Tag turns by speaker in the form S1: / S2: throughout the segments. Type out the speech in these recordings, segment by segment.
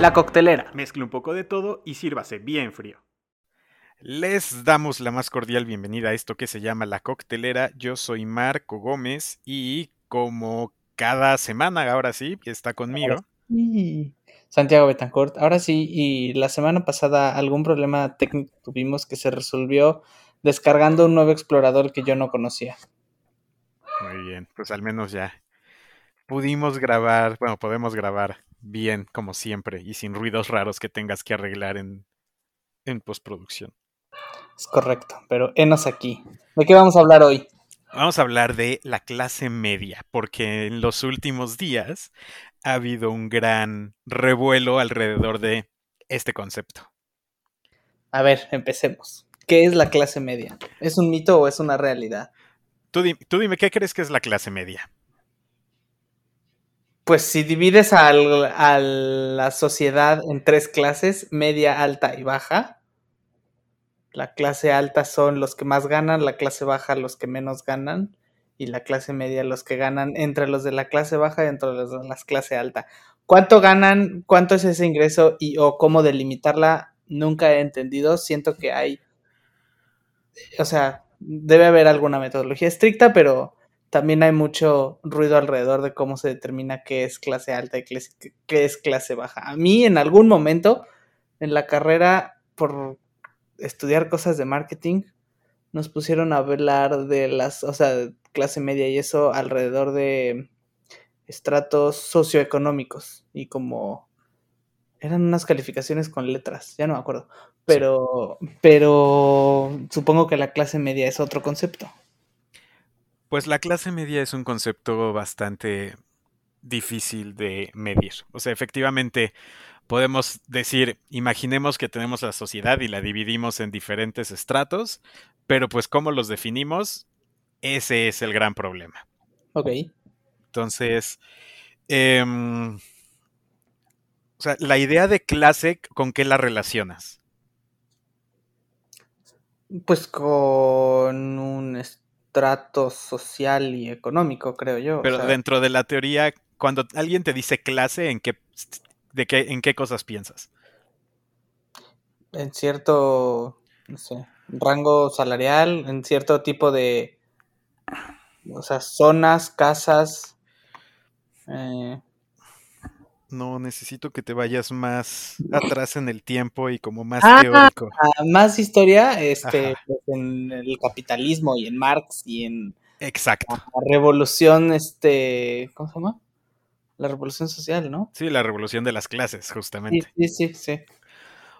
S1: La coctelera.
S2: Mezcle un poco de todo y sírvase bien frío.
S3: Les damos la más cordial bienvenida a esto que se llama La Coctelera. Yo soy Marco Gómez y como cada semana, ahora sí, está conmigo.
S1: Sí. Santiago Betancourt. Ahora sí, y la semana pasada algún problema técnico tuvimos que se resolvió descargando un nuevo explorador que yo no conocía.
S3: Muy bien, pues al menos ya pudimos grabar, bueno, podemos grabar bien como siempre y sin ruidos raros que tengas que arreglar en, en postproducción.
S1: Es correcto, pero enos aquí. ¿De qué vamos a hablar hoy?
S3: Vamos a hablar de la clase media, porque en los últimos días ha habido un gran revuelo alrededor de este concepto.
S1: A ver, empecemos. ¿Qué es la clase media? ¿Es un mito o es una realidad?
S3: Tú, di- tú dime, ¿qué crees que es la clase media?
S1: Pues si divides a la sociedad en tres clases, media, alta y baja, la clase alta son los que más ganan, la clase baja los que menos ganan y la clase media los que ganan entre los de la clase baja y entre los de la clase alta. ¿Cuánto ganan? ¿Cuánto es ese ingreso? Y o cómo delimitarla, nunca he entendido. Siento que hay, o sea, debe haber alguna metodología estricta, pero también hay mucho ruido alrededor de cómo se determina qué es clase alta y qué es, qué es clase baja. A mí en algún momento en la carrera, por estudiar cosas de marketing, nos pusieron a hablar de las, o sea, clase media y eso alrededor de estratos socioeconómicos y como eran unas calificaciones con letras, ya no me acuerdo, pero, pero supongo que la clase media es otro concepto.
S3: Pues la clase media es un concepto bastante difícil de medir. O sea, efectivamente podemos decir, imaginemos que tenemos la sociedad y la dividimos en diferentes estratos, pero pues cómo los definimos, ese es el gran problema.
S1: Ok.
S3: Entonces, em, o sea, la idea de clase, ¿con qué la relacionas?
S1: Pues con un estrato social y económico, creo yo. o
S3: Pero
S1: sea,
S3: dentro de la teoría, cuando alguien te dice clase, ¿en qué, de qué, en qué cosas piensas?
S1: en cierto, no sé, rango salarial, en cierto tipo de, o sea, zonas, casas. eh,
S3: No, necesito que te vayas más atrás en el tiempo y como más
S1: Ah,
S3: teórico.
S1: más historia, este, pues, en el capitalismo y en Marx y en
S3: Exacto.
S1: la revolución, este, ¿cómo se llama? La revolución social, ¿no?
S3: Sí, la revolución de las clases,
S1: Sí,
S3: justamente.
S1: sí, sí, sí.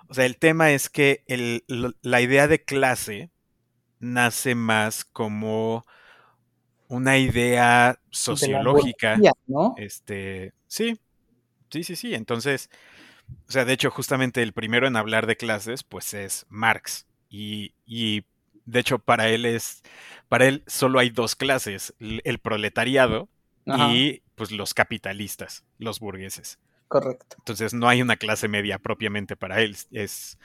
S3: O sea, el tema es que el- la idea de clase nace más como una idea
S1: De la
S3: sociológica. Este, sí, sí, sí, sí. Entonces, o sea, de hecho, justamente el primero en hablar de clases, pues es Marx. Y, y de hecho, para él es, para él solo hay dos clases, el proletariado
S1: Ajá,
S3: y pues los capitalistas, los burgueses.
S1: correcto.
S3: Entonces no hay una clase media propiamente para él. Es,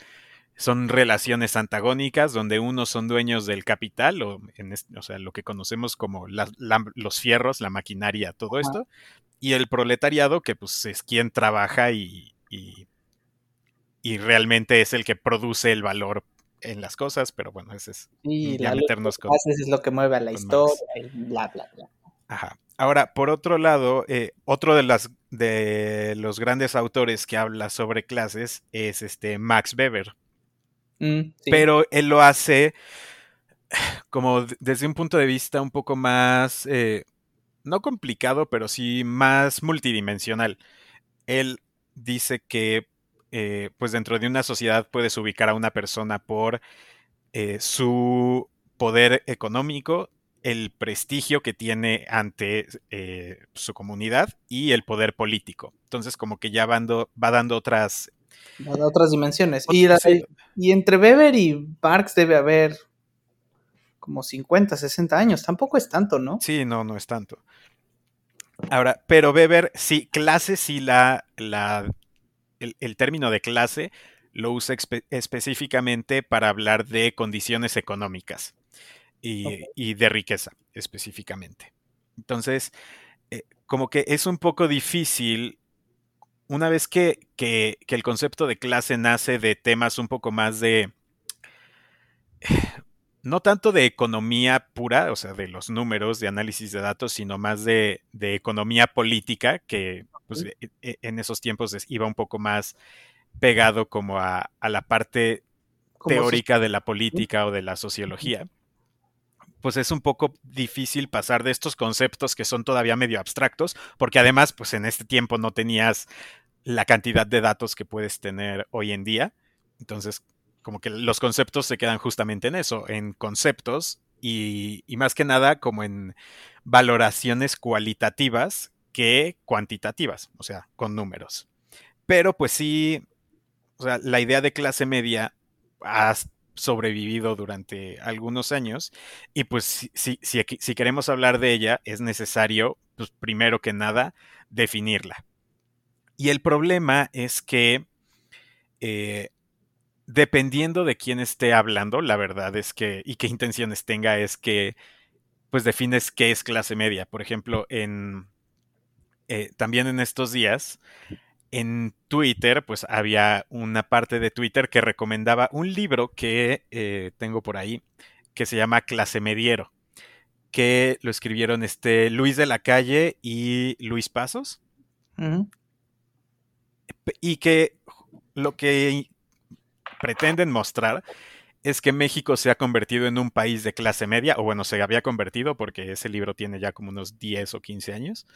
S3: son relaciones antagónicas donde unos son dueños del capital, o, en es- o sea, lo que conocemos como la- la- los fierros, la maquinaria, todo esto, y el proletariado, que pues es quien trabaja y, y, y realmente es el que produce el valor en las cosas, pero bueno, ese es ya
S1: lucha
S3: meternos con,
S1: clases es lo que mueve a la historia bla, bla, bla.
S3: Ajá. Ahora, por otro lado, eh, otro de, las, de los grandes autores que habla sobre clases es este Max Weber.
S1: Mm,
S3: pero él lo hace como desde un punto de vista un poco más, eh, no complicado, pero sí más multidimensional. Él dice que, eh, pues dentro de una sociedad puedes ubicar a una persona por eh, su poder económico, el prestigio que tiene ante su comunidad y el poder político. Entonces, como que ya van do- va dando otras...
S1: en otras dimensiones. Y, la-
S3: sí,
S1: y entre Weber y Marx debe haber como 50, 60 años. Tampoco es tanto, ¿no?
S3: Sí, no, no es tanto. Ahora, pero Weber, sí, clase, sí, la, la, el, el término de clase lo usa espe- específicamente para hablar de condiciones económicas y, y de riqueza específicamente. Entonces, eh, como que es un poco difícil una vez que, que, que el concepto de clase nace de temas un poco más de no tanto de economía pura, o sea, de los números, de análisis de datos, sino más de, de economía política, que pues, e, e, en esos tiempos iba un poco más pegado como a, a la parte teórica de la política o de la sociología. Pues es un poco difícil pasar de estos conceptos que son todavía medio abstractos, porque además, pues en este tiempo no tenías la cantidad de datos que puedes tener hoy en día. Entonces, como que los conceptos se quedan justamente en eso, en conceptos y, más que nada como en valoraciones cualitativas que cuantitativas, o sea, con números. Pero pues sí, o sea, la idea de clase media ha sobrevivido durante algunos años y pues si, si, si queremos hablar de ella es necesario, pues primero que nada, definirla. Y el problema es que eh, dependiendo de quién esté hablando, la verdad es que, y qué intenciones tenga, es que, pues defines qué es clase media. Por ejemplo, en, eh, también en estos días, en Twitter, pues había una parte de Twitter que recomendaba un libro que eh, tengo por ahí, que se llama Clase Mediero, que lo escribieron este Luis de la Calle y Luis Pasos. Y que lo que pretenden mostrar es que México se ha convertido en un país de clase media, o bueno, se había convertido porque ese libro tiene ya como unos 10 o 15 años.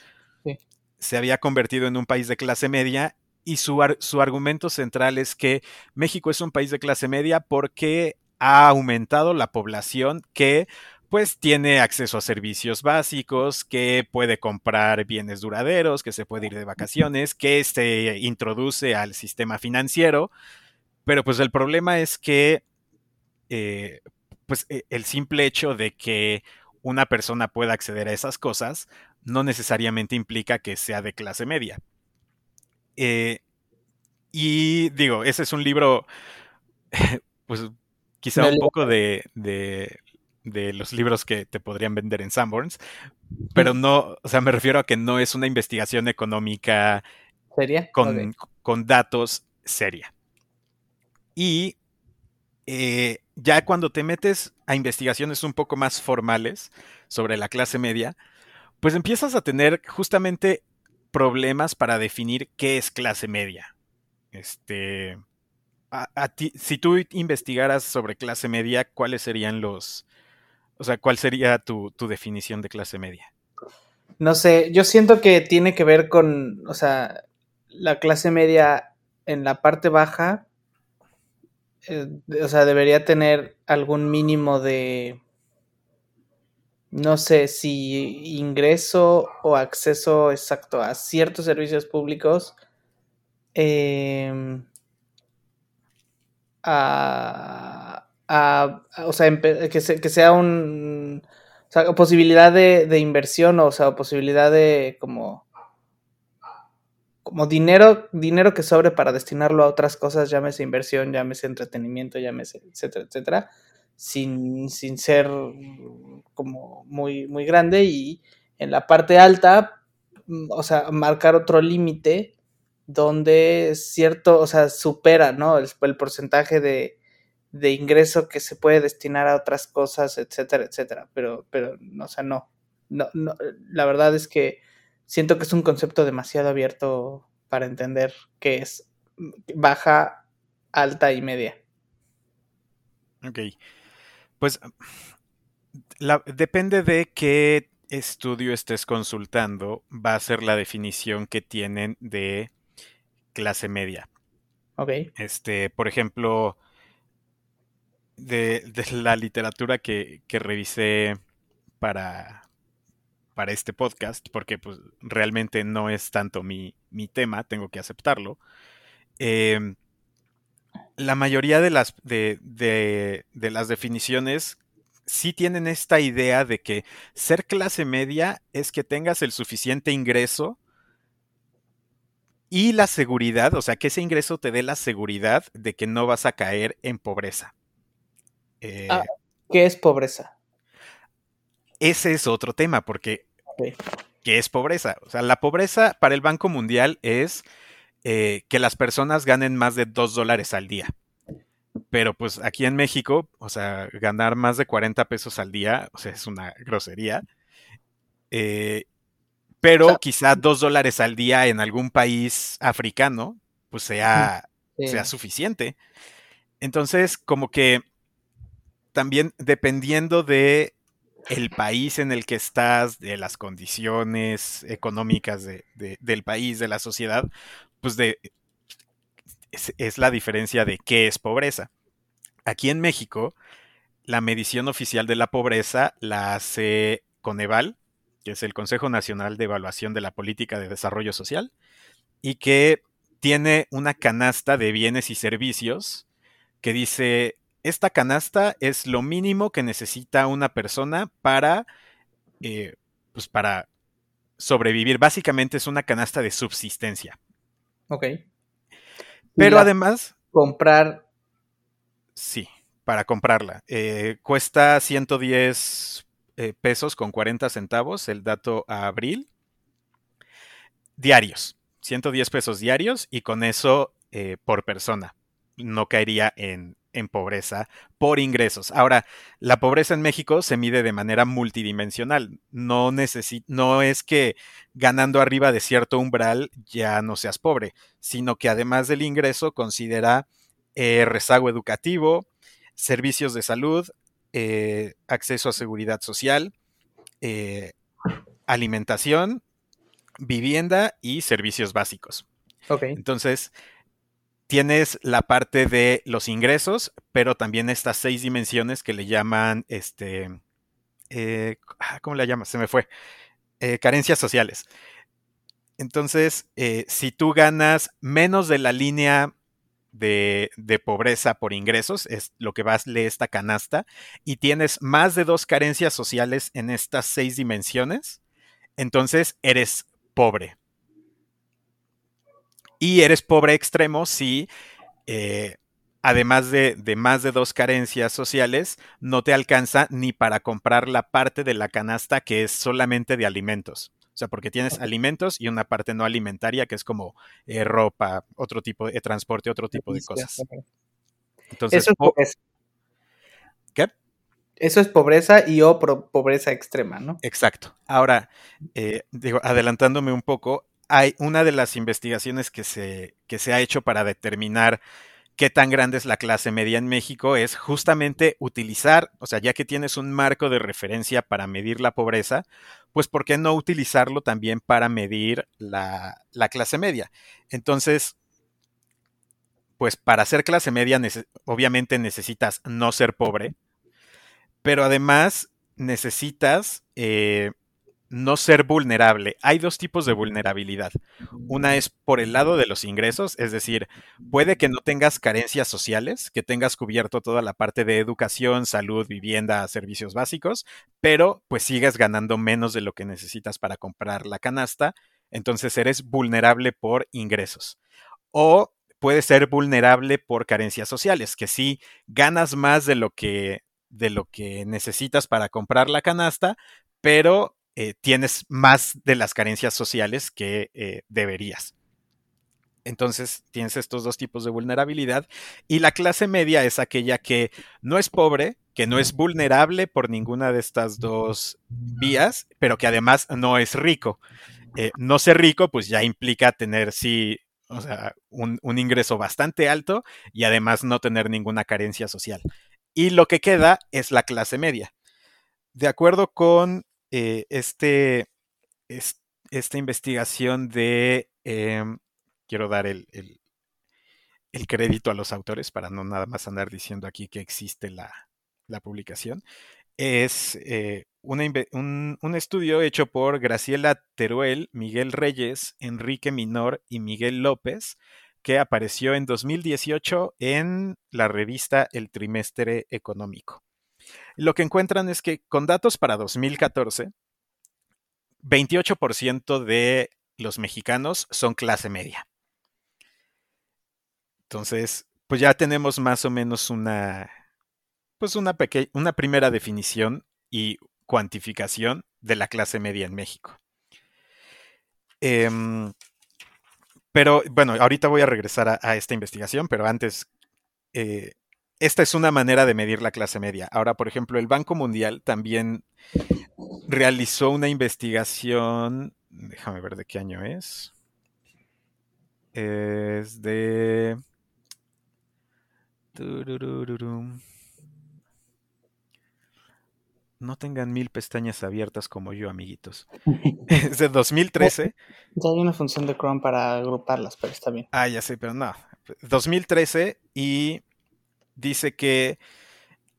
S3: Se había convertido en un país de clase media y su, su argumento central es que México es un país de clase media porque ha aumentado la población que pues tiene acceso a servicios básicos, que puede comprar bienes duraderos, que se puede ir de vacaciones, que se introduce al sistema financiero. Pero pues el problema es que eh, pues e, el simple hecho de que una persona pueda acceder a esas cosas no necesariamente implica que sea de clase media. Eh, y digo, ese es un libro, pues quizá un poco de, de, los libros que te podrían vender en Sanborns, pero no, o sea, me refiero a que no es una investigación económica
S1: ¿Seria?
S3: Con, con datos seria. Y eh, ya cuando te metes a investigaciones un poco más formales sobre la clase media, pues empiezas a tener justamente problemas para definir qué es clase media. Este, a, ti, si tú investigaras sobre clase media, ¿cuáles serían los, o sea, cuál sería tu, definición de clase media?
S1: No sé, yo siento que tiene que ver con, o sea, la clase media en la parte baja eh, o sea, debería tener algún mínimo de, no sé si ingreso o acceso exacto a ciertos servicios públicos. Em, a, o sea, que, sea un, posibilidad de, de inversión, o sea, posibilidad de como como dinero, dinero que sobre para destinarlo a otras cosas, llámese inversión, llámese entretenimiento, llámese, etcétera, etcétera, sin, sin ser como muy, muy grande y en la parte alta, mm, o sea, marcar otro límite donde cierto, o sea, supera, ¿no? El, porcentaje de, de, ingreso que se puede destinar a otras cosas, etcétera, etcétera, pero, pero, o sea, no, no, no, la verdad es que siento que es un concepto demasiado abierto para entender qué es baja, alta y media.
S3: Ok. Pues depende de qué estudio estés consultando, va a ser la definición que tienen de clase media.
S1: Ok.
S3: Este, por ejemplo, de, la literatura que, que revisé para, para este podcast, porque pues realmente no es tanto mi, tema, tengo que aceptarlo. Em, la mayoría de las, de, de, las definiciones sí tienen esta idea de que ser clase media es que tengas el suficiente ingreso y la seguridad, o sea, que ese ingreso te dé la seguridad de que no vas a caer en pobreza.
S1: Ah, ¿Qué es pobreza?
S3: Ese es otro tema, porque ¿Qué es pobreza? O sea, la pobreza para el Banco Mundial es eh, que las personas ganen más de 2 dólares al día. Pero pues aquí en México, o sea, ganar más de 40 pesos al día, o sea, es una grosería. Eh, pero quizá 2 dólares al día en algún país africano, pues sea, sea suficiente. Entonces, como que también dependiendo de el país en el que estás, de las condiciones económicas del país, de la sociedad, pues de, es, la diferencia de qué es pobreza. Aquí en México, la medición oficial de la pobreza la hace Coneval, que es el Consejo Nacional de Evaluación de la Política de Desarrollo Social, y que tiene una canasta de bienes y servicios que dice, esta canasta es lo mínimo que necesita una persona para, eh, pues para sobrevivir. Básicamente es una canasta de subsistencia.
S1: Ok.
S3: Pero además...
S1: Comprar.
S3: Sí, para comprarla. Eh, cuesta 110 eh, pesos con 40 centavos el dato a abril. Diarios. 110 pesos diarios y con eso por persona. No caería en en pobreza por ingresos. Ahora, la pobreza en México se mide de manera multidimensional. No, no es que ganando arriba de cierto umbral ya no seas pobre, sino que además del ingreso considera eh, rezago educativo, servicios de salud, eh, acceso a seguridad social, eh, alimentación, vivienda y servicios básicos. Entonces, tienes la parte de los ingresos, pero también estas seis dimensiones que le llaman, este, eh, ah, ¿cómo le llamas? Se me fue. Eh, carencias sociales. Entonces, eh, si tú ganas menos de la línea de, de, pobreza por ingresos, es lo que vale esta canasta, y tienes más de dos carencias sociales en estas seis dimensiones, entonces eres pobre y eres pobre extremo si, eh, además de, más de dos carencias sociales, no te alcanza ni para comprar la parte de la canasta que es solamente de alimentos. O sea, porque tienes alimentos y una parte no alimentaria que es como eh, ropa, otro tipo de transporte, otro tipo de cosas.
S1: Entonces, Eso es pobreza. ¿Qué? Eso es pobreza y o pobreza extrema, ¿no?
S3: Exacto. Ahora, eh, digo, adelantándome un poco, hay una de las investigaciones que se, que se ha hecho para determinar qué tan grande es la clase media en México es justamente utilizar, o sea, ya que tienes un marco de referencia para medir la pobreza, pues ¿por qué no utilizarlo también para medir la, la clase media? Entonces, pues para ser clase media obviamente necesitas no ser pobre, pero además necesitas eh, no ser vulnerable. Hay dos tipos de vulnerabilidad. Una es por el lado de los ingresos, es decir, puede que no tengas carencias sociales, que tengas cubierto toda la parte de educación, salud, vivienda, servicios básicos, pero pues sigues ganando menos de lo que necesitas para comprar la canasta, entonces eres vulnerable por ingresos. O puede ser vulnerable por carencias sociales, que si ganas más de lo que de lo que necesitas para comprar la canasta, pero eh, tienes más de las carencias sociales que eh, deberías. Entonces tienes estos dos tipos de vulnerabilidad y la clase media es aquella que no es pobre, que no es vulnerable por ninguna de estas dos vías, pero que además no es rico. Eh, no ser rico pues ya implica tener sí, o sea, un, un ingreso bastante alto y además no tener ninguna carencia social. Y lo que queda es la clase media. De acuerdo con eh, este, esta investigación de, em, quiero dar el, el, crédito a los autores para no nada más andar diciendo aquí que existe la, la publicación, es eh, un, un, estudio hecho por Graciela Teruel, Miguel Reyes, Enrique Minor y Miguel López, que apareció en 2018 en la revista El Trimestre Económico. Lo que encuentran es que con datos para 2014, 28% de los mexicanos son clase media. Entonces, pues ya tenemos más o menos una, pues una, una primera definición y cuantificación de la clase media en México. Em, Pero bueno, ahorita voy a regresar a, a esta investigación, pero antes, eh, esta es una manera de medir la clase media. Ahora, por ejemplo, el Banco Mundial también realizó una investigación, déjame ver de qué año es. Es de... No tengan mil pestañas abiertas como yo, amiguitos. Es de 2013.
S1: Ya hay una función de Chrome para agruparlas, pero está bien.
S3: Ah, ya sé, pero no. 2013 y dice que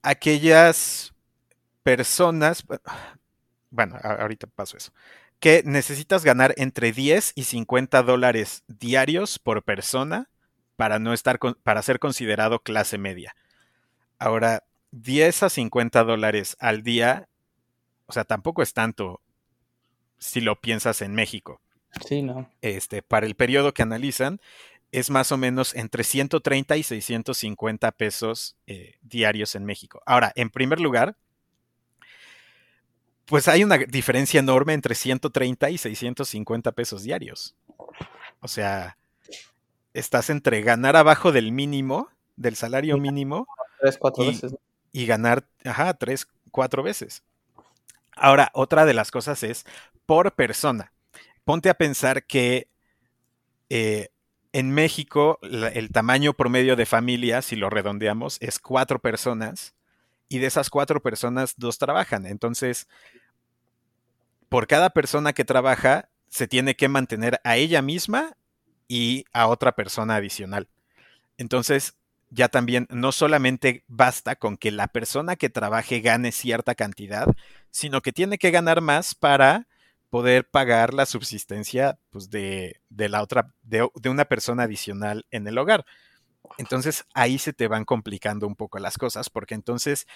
S3: aquellas personas, bueno, ahorita paso eso, que necesitas ganar entre 10 y 50 dólares diarios por persona para no estar con- para ser considerado clase media. Ahora, 10 a 50 dólares al día, o sea, tampoco es tanto si lo piensas en México
S1: Sí, no.
S3: este, para el periodo que analizan, es más o menos entre 130 y 650 pesos eh, diarios en México. Ahora, en primer lugar, pues hay una diferencia enorme entre 130 y 650 pesos diarios. O sea, estás entre ganar abajo del mínimo, del salario mínimo,
S1: Tres, cuatro
S3: Y-
S1: veces.
S3: y ganar, ajá, tres, cuatro veces. Ahora, otra de las cosas es por persona. Ponte a pensar que eh, en México el tamaño promedio de familia, si lo redondeamos, es cuatro personas y de esas cuatro personas, dos trabajan. Entonces, por cada persona que trabaja, se tiene que mantener a ella misma y a otra persona adicional. Entonces, ya también no solamente basta con que la persona que trabaje gane cierta cantidad, sino que tiene que ganar más para poder pagar la subsistencia pues, de, de la otra, de, de una persona adicional en el hogar. Entonces ahí se te van complicando un poco las cosas, porque entonces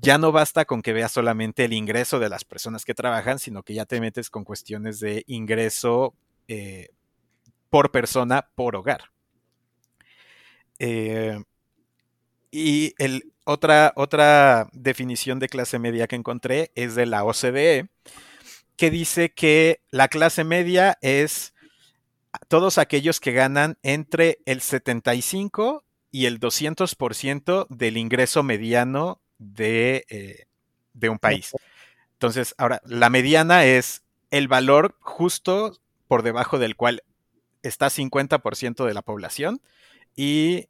S3: ya no basta con que veas solamente el ingreso de las personas que trabajan, sino que ya te metes con cuestiones de ingreso eh, por persona, por hogar. Eh, y el, otra, otra definición de clase media que encontré es de la OCDE, que dice que la clase media es todos aquellos que ganan entre el 75 y el 200% del ingreso mediano de, eh, de un país. Entonces, ahora, la mediana es el valor justo por debajo del cual está 50% de la población y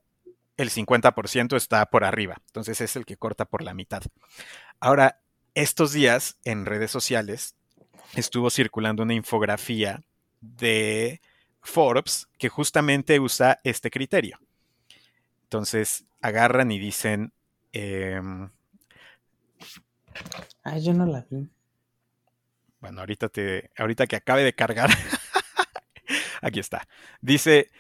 S3: el 50% está por arriba. Entonces es el que corta por la mitad. Ahora, estos días en redes sociales estuvo circulando una infografía de Forbes que justamente usa este criterio. Entonces agarran y dicen... Eh,
S1: Ay, yo no la vi.
S3: bueno, ahorita, te, ahorita que acabe de cargar, aquí está. Dice,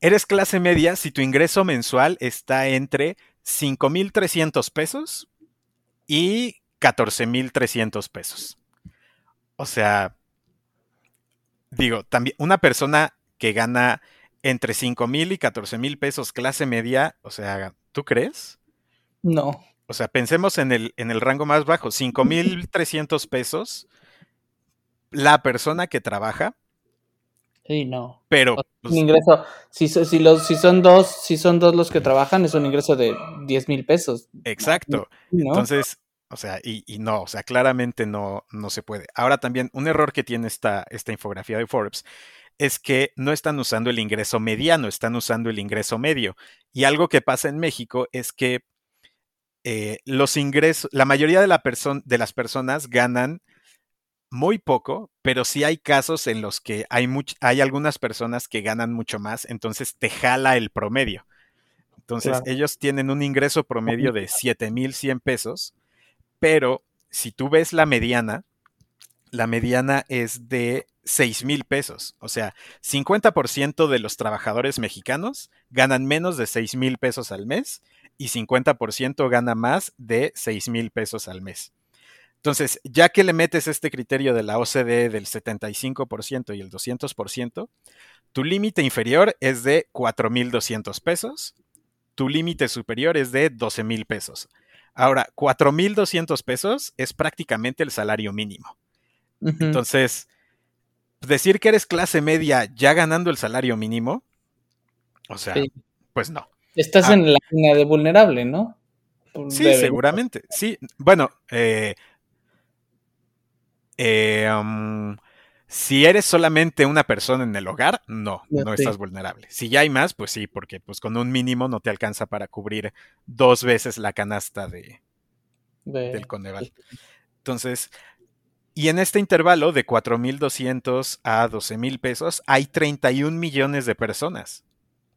S3: eres clase media si tu ingreso mensual está entre 5.300 pesos y 14.300 pesos. O sea, digo, también una persona que gana entre 5.000 y 14.000 pesos clase media, o sea, ¿tú crees?
S1: No.
S3: O sea, pensemos en el, en el rango más bajo, 5.300 pesos la persona que trabaja,
S1: Sí, no.
S3: pero
S1: sea,
S3: pues,
S1: un ingreso, si, los, si son dos, si son dos los que trabajan, es un ingreso de 10 mil pesos.
S3: exacto.
S1: ¿no?
S3: Entonces, o sea, y, y no, o sea, claramente no, no se puede. Ahora también, un error que tiene esta, esta infografía de Forbes es que no están usando el ingreso mediano, están usando el ingreso medio. Y algo que pasa en México es que eh, los ingresos, la mayoría de, la de las personas ganan muy poco, pero sí hay casos en los que hay, hay algunas personas que ganan mucho más, entonces te jala el promedio. Entonces
S1: Claro.
S3: ellos tienen un ingreso promedio de 7,100 pesos, pero si tú ves la mediana, la mediana es de 6 mil pesos. O sea, 50% de los trabajadores mexicanos ganan menos de 6 mil pesos al mes y 50% gana más de 6 mil pesos al mes. Entonces, ya que le metes este criterio de la OCDE del 75% y el 200%, tu límite inferior es de 4.200 pesos, tu límite superior es de 12,000 pesos. Ahora, 4.200 pesos es prácticamente el salario mínimo. Entonces, decir que eres clase media ya ganando el salario mínimo, o sea,
S1: Sí.
S3: pues no.
S1: Estás
S3: Ah.
S1: en la línea de vulnerable, ¿no?
S3: Sí,
S1: Debe-
S3: seguramente. Sí, bueno, eh, eh, um, si eres solamente una persona en el hogar, no, no
S1: sí.
S3: estás vulnerable. Si ya hay más, pues sí, porque pues con un mínimo no te alcanza para cubrir dos veces la canasta de,
S1: de-
S3: del Coneval. Entonces, y en este intervalo de 4.200 a 12.000 pesos hay 31 millones de personas,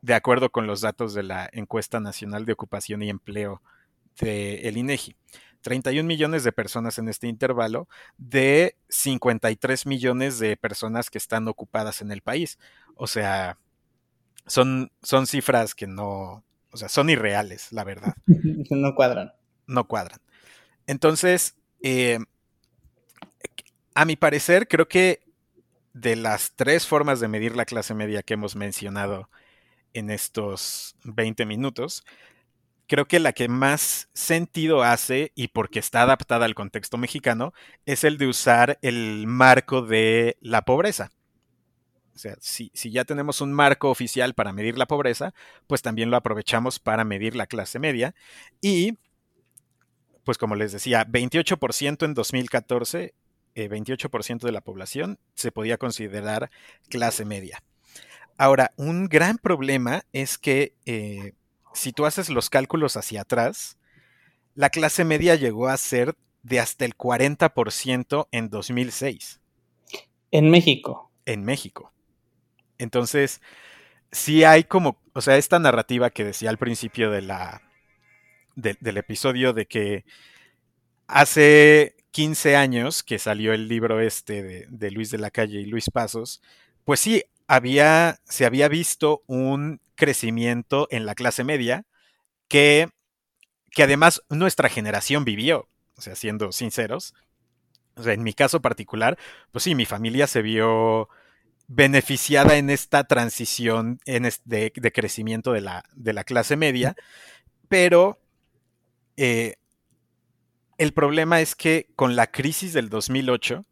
S3: de acuerdo con los datos de la encuesta nacional de ocupación y empleo del INEGI. 31 millones de personas en este intervalo de 53 millones de personas que están ocupadas en el país. O sea, son, son cifras que no, o sea, son irreales, la verdad
S1: no cuadran.
S3: no cuadran. Entonces, eh, a mi parecer, creo que de las tres formas de medir la clase media que hemos mencionado en estos 20 minutos, creo que la que más sentido hace y porque está adaptada al contexto mexicano es el de usar el marco de la pobreza. O sea, si, si ya tenemos un marco oficial para medir la pobreza, pues también lo aprovechamos para medir la clase media y pues como les decía, 28% en 2014, eh, 28% de la población se podía considerar clase media. Ahora, un gran problema es que eh, si tú haces los cálculos hacia atrás, la clase media llegó a ser de hasta el 40% en 2006
S1: En México.
S3: en México. Entonces, sí hay como, o sea, esta narrativa que decía al principio de la, de- del episodio de que hace 15 años que salió el libro este de, de Luis de la Calle y Luis Pasos, pues sí, había, se había visto un crecimiento en la clase media que, que además nuestra generación vivió, o sea, siendo sinceros. En mi caso particular, pues sí, mi familia se vio beneficiada en esta transición en es- de, crecimiento de la, de la clase media, pero eh, el problema es que con la crisis del 2008,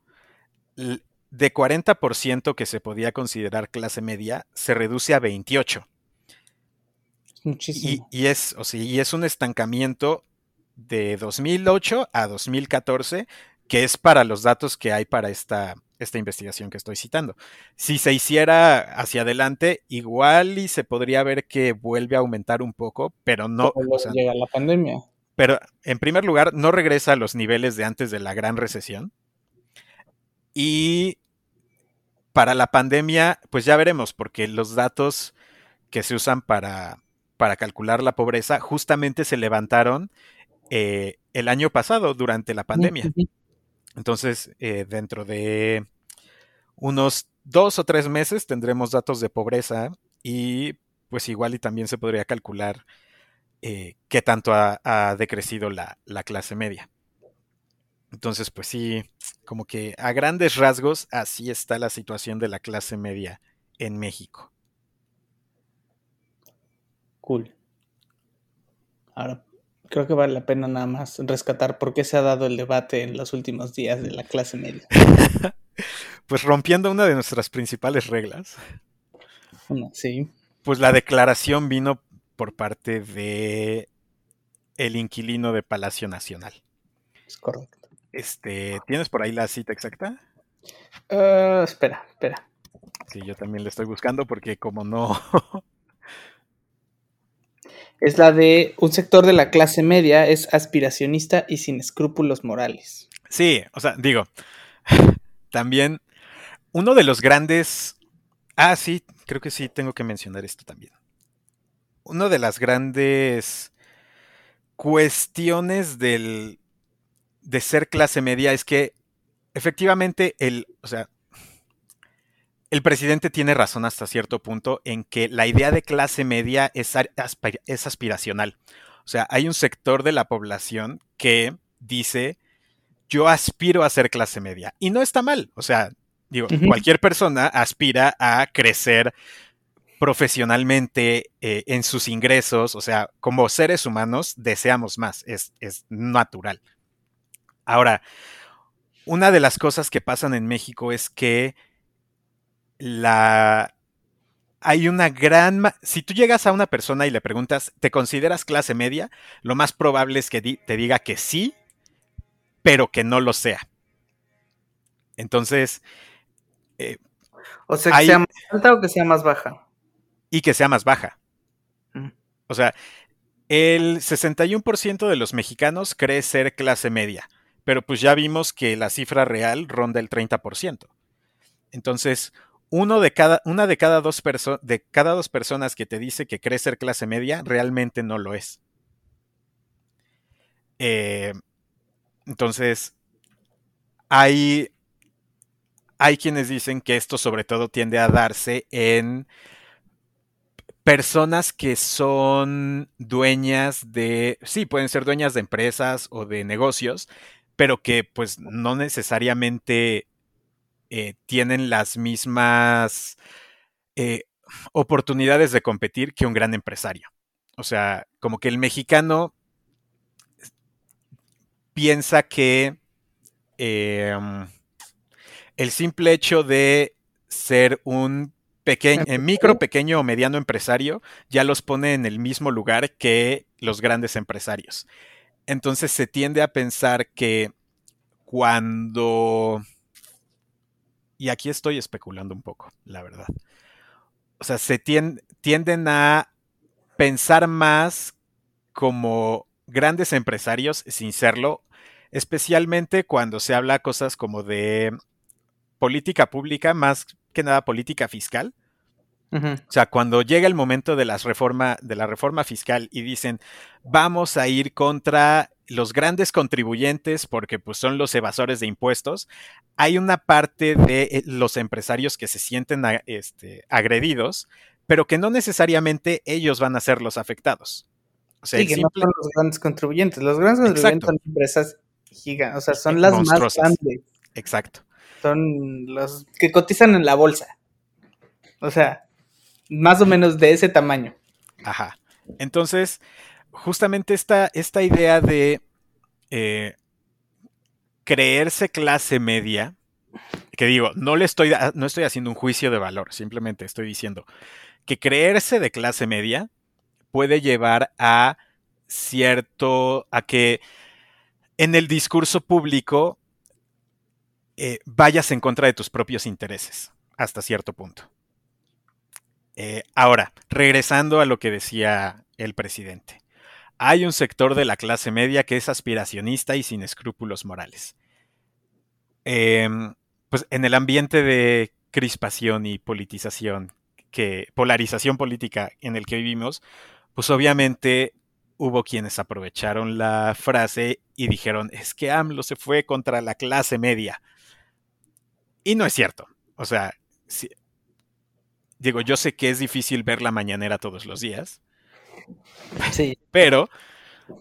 S3: l- de 40% que se podía considerar clase media, se reduce a 28%. Y,
S1: Muchísimo.
S3: y es, o sea, y es un estancamiento de 2008 a 2014, que es para los datos que hay para esta, esta investigación que estoy citando. Si se hiciera hacia adelante, igual y se podría ver que vuelve a aumentar un poco, pero no, o sea,
S1: llega la pandemia.
S3: pero en primer lugar, no regresa a los niveles de antes de la gran recesión. Y para la pandemia, pues ya veremos, porque los datos que se usan para, para calcular la pobreza justamente se levantaron eh, el año pasado durante la pandemia. Entonces, eh, dentro de unos dos o tres meses tendremos datos de pobreza y pues igual y también se podría calcular eh, qué tanto ha, ha decrecido la, la clase media. Entonces, pues sí, como que a grandes rasgos así está la situación de la clase media en México.
S1: Cool. Ahora, creo que vale la pena nada más rescatar por qué se ha dado el debate en los últimos días de la clase media.
S3: Pues rompiendo una de nuestras principales reglas,
S1: Bueno, sí.
S3: pues la declaración vino por parte de el inquilino de Palacio Nacional.
S1: Es correcto.
S3: Este, ¿tienes por ahí la cita exacta?
S1: Ah, espera, espera.
S3: Sí, yo también la estoy buscando porque como no,
S1: Es la de un sector de la clase media es aspiracionista y sin escrúpulos morales.
S3: Sí, o sea, digo, también uno de los grandes... Ah, sí, creo que sí, tengo que mencionar esto también. Uno de las grandes cuestiones del, de ser clase media es que efectivamente el, o sea, el presidente tiene razón hasta cierto punto en que la idea de clase media es, es aspiracional. O sea, hay un sector de la población que dice, yo aspiro a ser clase media. Y no está mal. O sea, digo, cualquier persona aspira a crecer profesionalmente eh, en sus ingresos. O sea, como seres humanos deseamos más. Es, es natural. Ahora, una de las cosas que pasan en México es que la... Hay una gran... Si tú llegas a una persona y le preguntas, ¿te consideras clase media? Lo más probable es que te diga que sí, pero que no lo sea. Entonces...
S1: Eh, o sea, que sea más alta o que sea más baja.
S3: Y que sea más baja. Mm. O sea, el 61% de los mexicanos cree ser clase media, pero pues ya vimos que la cifra real ronda el 30%. Entonces, uno de cada, una de cada, dos de cada dos personas que te dice que cree ser clase media realmente no lo es. Eh, entonces, hay, hay quienes dicen que esto sobre todo tiende a darse en personas que son dueñas de, sí, pueden ser dueñas de empresas o de negocios, pero que pues no necesariamente eh, tienen las mismas eh, oportunidades de competir que un gran empresario. O sea, como que el mexicano piensa que em, el simple hecho de ser un pequeño, micro, pequeño o mediano empresario ya los pone en el mismo lugar que los grandes empresarios. Entonces se tiende a pensar que cuando... Y aquí estoy especulando un poco, la verdad. O sea, se tienden a pensar más como grandes empresarios sin serlo, especialmente cuando se habla cosas como de política pública, más que nada política fiscal. O sea, cuando llega el momento de, las reforma, de la reforma fiscal y dicen, vamos a ir contra los grandes contribuyentes porque pues, son los evasores de impuestos, hay una parte de eh, los empresarios que se sienten este, agredidos, pero que no necesariamente ellos van a ser los afectados.
S1: O sea, sí, que no son los grandes contribuyentes. Los grandes contribuyentes son empresas gigantes, o sea, son las más grandes.
S3: Exacto
S1: son los que cotizan en la bolsa. O sea, más o menos de ese tamaño.
S3: Ajá. Entonces, justamente esta, esta idea de eh, creerse clase media, que digo, no le estoy, no estoy haciendo un juicio de valor, simplemente estoy diciendo que creerse de clase media puede llevar a cierto, a que en el discurso público eh, vayas en contra de tus propios intereses, hasta cierto punto. Eh, ahora, regresando a lo que decía el presidente. Hay un sector de la clase media que es aspiracionista y sin escrúpulos morales. Em, pues en el ambiente de crispación y politización, que, polarización política en el que vivimos, pues obviamente hubo quienes aprovecharon la frase y dijeron, es que AMLO se fue contra la clase media. Y no es cierto. O sea, digo, yo sé que es difícil ver la mañanera todos los días.
S1: Sí.
S3: Pero,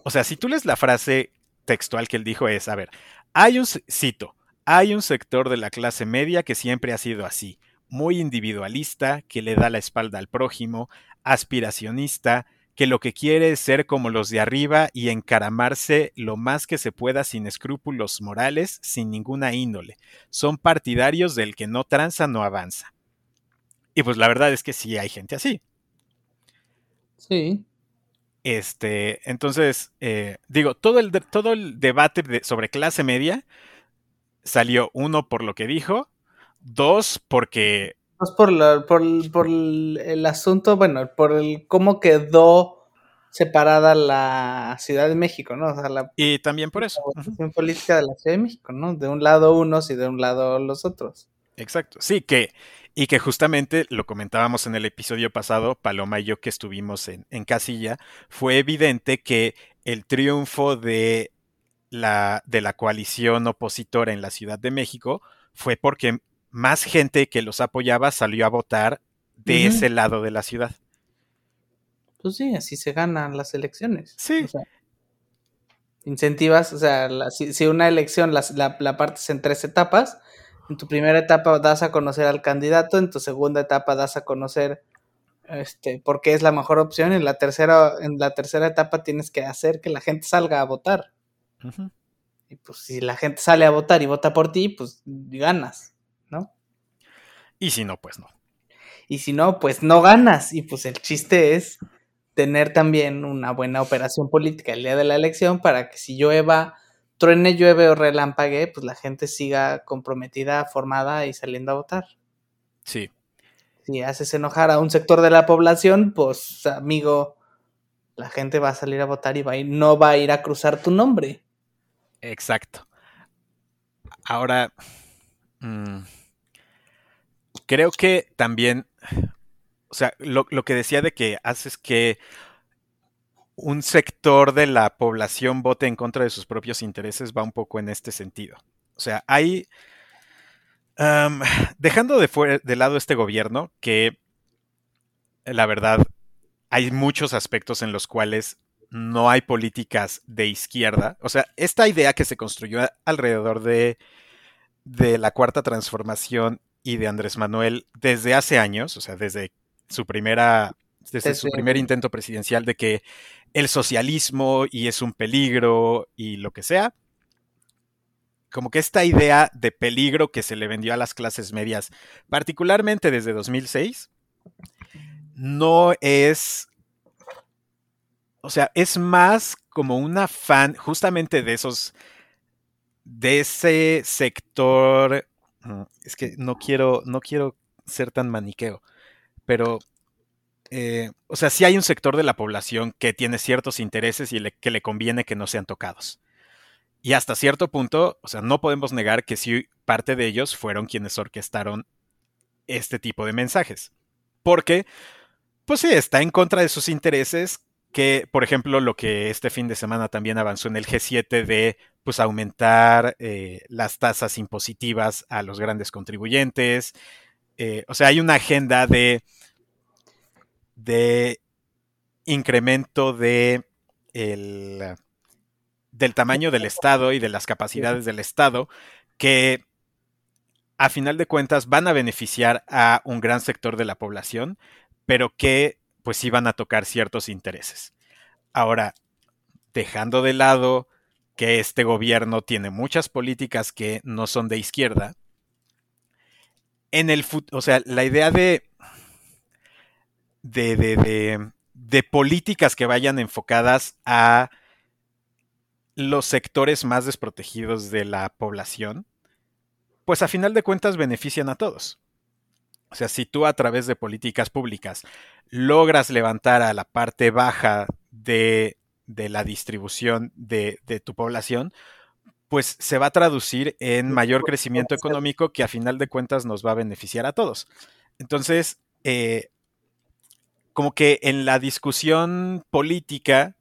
S3: o sea, si tú lees la frase textual que él dijo es, a ver, hay un, cito, hay un sector de la clase media que siempre ha sido así, muy individualista, que le da la espalda al prójimo, aspiracionista, que lo que quiere es ser como los de arriba y encaramarse lo más que se pueda sin escrúpulos morales, sin ninguna índole. Son partidarios del que no tranza, no avanza. Y pues la verdad es que sí hay gente así.
S1: Sí.
S3: Este, entonces, eh, digo, todo el, todo el debate sobre clase media salió, uno, por lo que dijo, dos, porque
S1: por, por, el asunto, bueno, por el cómo quedó separada la Ciudad de México, ¿no?
S3: y también por eso.
S1: La política de la Ciudad de México, ¿no? De un lado unos y de un lado los otros.
S3: Exacto, sí, que, y que justamente lo comentábamos en el episodio pasado, Paloma y yo que estuvimos en, en Casilla, fue evidente que el triunfo de la, de la coalición opositora en la Ciudad de México fue porque más gente que los apoyaba salió a votar de ese lado de la ciudad.
S1: Pues sí, así se ganan las elecciones.
S3: Sí.
S1: incentivas, o sea, si, una elección la, la, partes en tres etapas, en tu primera etapa das a conocer al candidato, en tu segunda etapa das a conocer este, por qué es la mejor opción, en la tercera, en la tercera etapa tienes que hacer que la gente salga a votar. Y pues si la gente sale a votar y vota por ti, pues ganas. ¿no?
S3: Y si no, pues no.
S1: Y si no, pues no ganas. Y pues el chiste es tener también una buena operación política el día de la elección para que si llueva, truene, llueve o relampague, pues la gente siga comprometida, formada y saliendo a votar.
S3: Sí.
S1: Si haces enojar a un sector de la población, pues amigo, la gente va a salir a votar y va a ir, no va a ir a cruzar tu nombre.
S3: Exacto. Ahora, mmm, creo que también, o sea, lo, lo, que decía de que haces que un sector de la población vote en contra de sus propios intereses va un poco en este sentido. O sea, hay, um, dejando de, de lado este gobierno, que la verdad hay muchos aspectos en los cuales no hay políticas de izquierda. O sea, esta idea que se construyó alrededor de, de la cuarta transformación y de Andrés Manuel desde hace años, o sea, desde su primera, desde su primer intento presidencial de que el socialismo y es un peligro y lo que sea. Como que esta idea de peligro que se le vendió a las clases medias, particularmente desde 2006, no es o sea, es más como un afán justamente de esos, de ese sector, mm, es que no quiero, no quiero ser tan maniqueo, pero, eh, o sea, sí hay un sector de la población que tiene ciertos intereses y que le conviene que no sean tocados. Y hasta cierto punto, o sea, no podemos negar que sí parte de ellos fueron quienes orquestaron este tipo de mensajes. Porque, pues sí, está en contra de sus intereses que, por ejemplo, lo que este fin de semana también avanzó en el G7 de pues aumentar eh, las tasas impositivas a los grandes contribuyentes. Eh, o sea, hay una agenda de, de incremento de el, del tamaño del Estado y de las capacidades del Estado que a final de cuentas van a beneficiar a un gran sector de la población, pero que pues iban a tocar ciertos intereses. Ahora, dejando de lado que este gobierno tiene muchas políticas que no son de izquierda, en el o sea, la idea de de, de, de, de políticas que vayan enfocadas a los sectores más desprotegidos de la población, pues a final de cuentas benefician a todos. O sea, si tú a través de políticas públicas logras levantar a la parte baja de, de la distribución de, de, tu población, pues se va a traducir en mayor crecimiento económico que a final de cuentas nos va a beneficiar a todos. Entonces, eh, como que en la discusión política,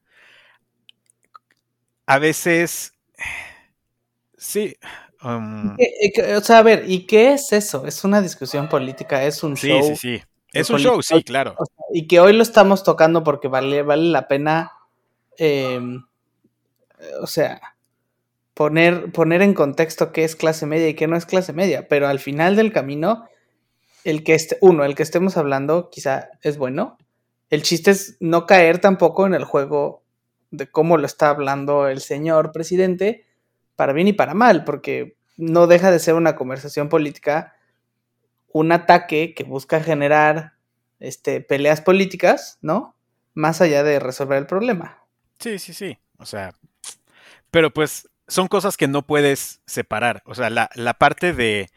S3: a veces, sí,
S1: Um... O sea, a ver, ¿y qué es eso? ¿Es una discusión política? ¿Es un
S3: sí,
S1: show?
S3: Sí, sí, sí. Es un show, sí, claro.
S1: O sea, y que hoy lo estamos tocando porque vale, vale la pena, eh, o sea, poner, poner en contexto qué es clase media y qué no es clase media. Pero al final del camino, el que este, uno, el que estemos hablando quizá es bueno. El chiste es no caer tampoco en el juego de cómo lo está hablando el señor presidente, para bien y para mal, porque no deja de ser una conversación política, un ataque que busca generar este, peleas políticas, ¿no? Más allá de resolver el problema.
S3: Sí, sí, sí. O sea, pero pues son cosas que no puedes separar. O sea, la, la parte de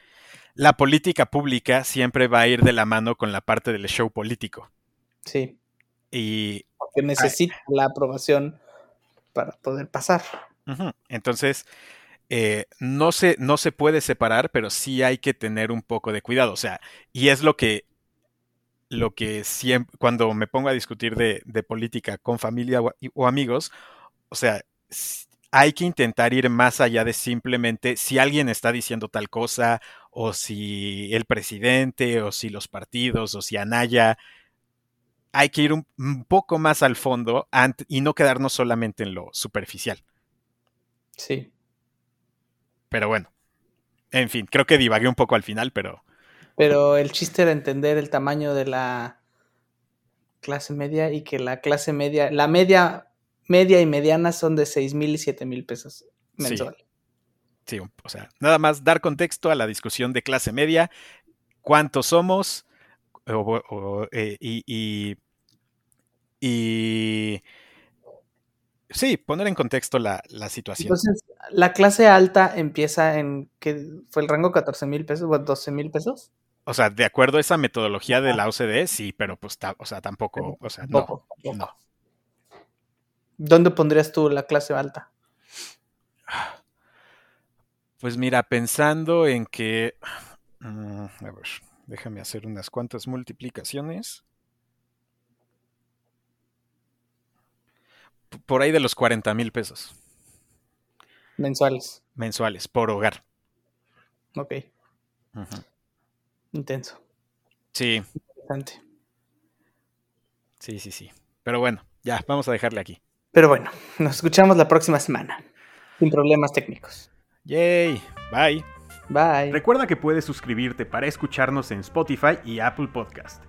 S3: la política pública siempre va a ir de la mano con la parte del show político.
S1: Sí.
S3: Y.
S1: Porque necesita la aprobación para poder pasar.
S3: Uh -huh. Entonces, eh, no, se, no se puede separar, pero sí hay que tener un poco de cuidado. O sea, y es lo que, lo que siempre, cuando me pongo a discutir de, de política con familia o, o, amigos, o sea, hay que intentar ir más allá de simplemente si alguien está diciendo tal cosa, o si el presidente, o si los partidos, o si Anaya. Hay que ir un, un poco más al fondo y no quedarnos solamente en lo superficial.
S1: Sí.
S3: Pero bueno, en fin, creo que divagué un poco al final, pero...
S1: Pero el chiste era entender el tamaño de la clase media y que la clase media, la media, media y mediana son de 6 mil y 7 mil pesos mensual.
S3: Sí. sí, o sea, nada más dar contexto a la discusión de clase media. cuántos somos o- o, eh, y, y, y- sí, poner en contexto la, la situación.
S1: Entonces, la clase alta empieza en, ¿qué fue el rango 14 mil pesos o 12 mil pesos?
S3: O sea, de acuerdo a esa metodología de la OCDE, sí, pero pues, o sea, tampoco, o sea, no,
S1: Tampoco, tampoco.
S3: no.
S1: ¿Dónde pondrías tú la clase alta?
S3: Pues mira, pensando en que, mm, a ver, déjame hacer unas cuantas multiplicaciones. Por ahí de los 40 mil pesos
S1: Mensuales.
S3: mensuales por hogar.
S1: Ok, intenso.
S3: Sí,
S1: Interesante.
S3: sí, sí, sí. Pero bueno, ya, vamos a dejarle aquí.
S1: Pero bueno, nos escuchamos la próxima semana. Sin problemas técnicos.
S3: Yay, bye.
S1: Bye.
S2: Recuerda que puedes suscribirte para escucharnos en Spotify y Apple Podcast.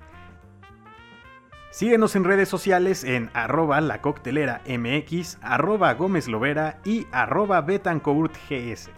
S2: Síguenos en redes sociales en arroba la coctelera mx, arroba gómez y arroba betancourtgs.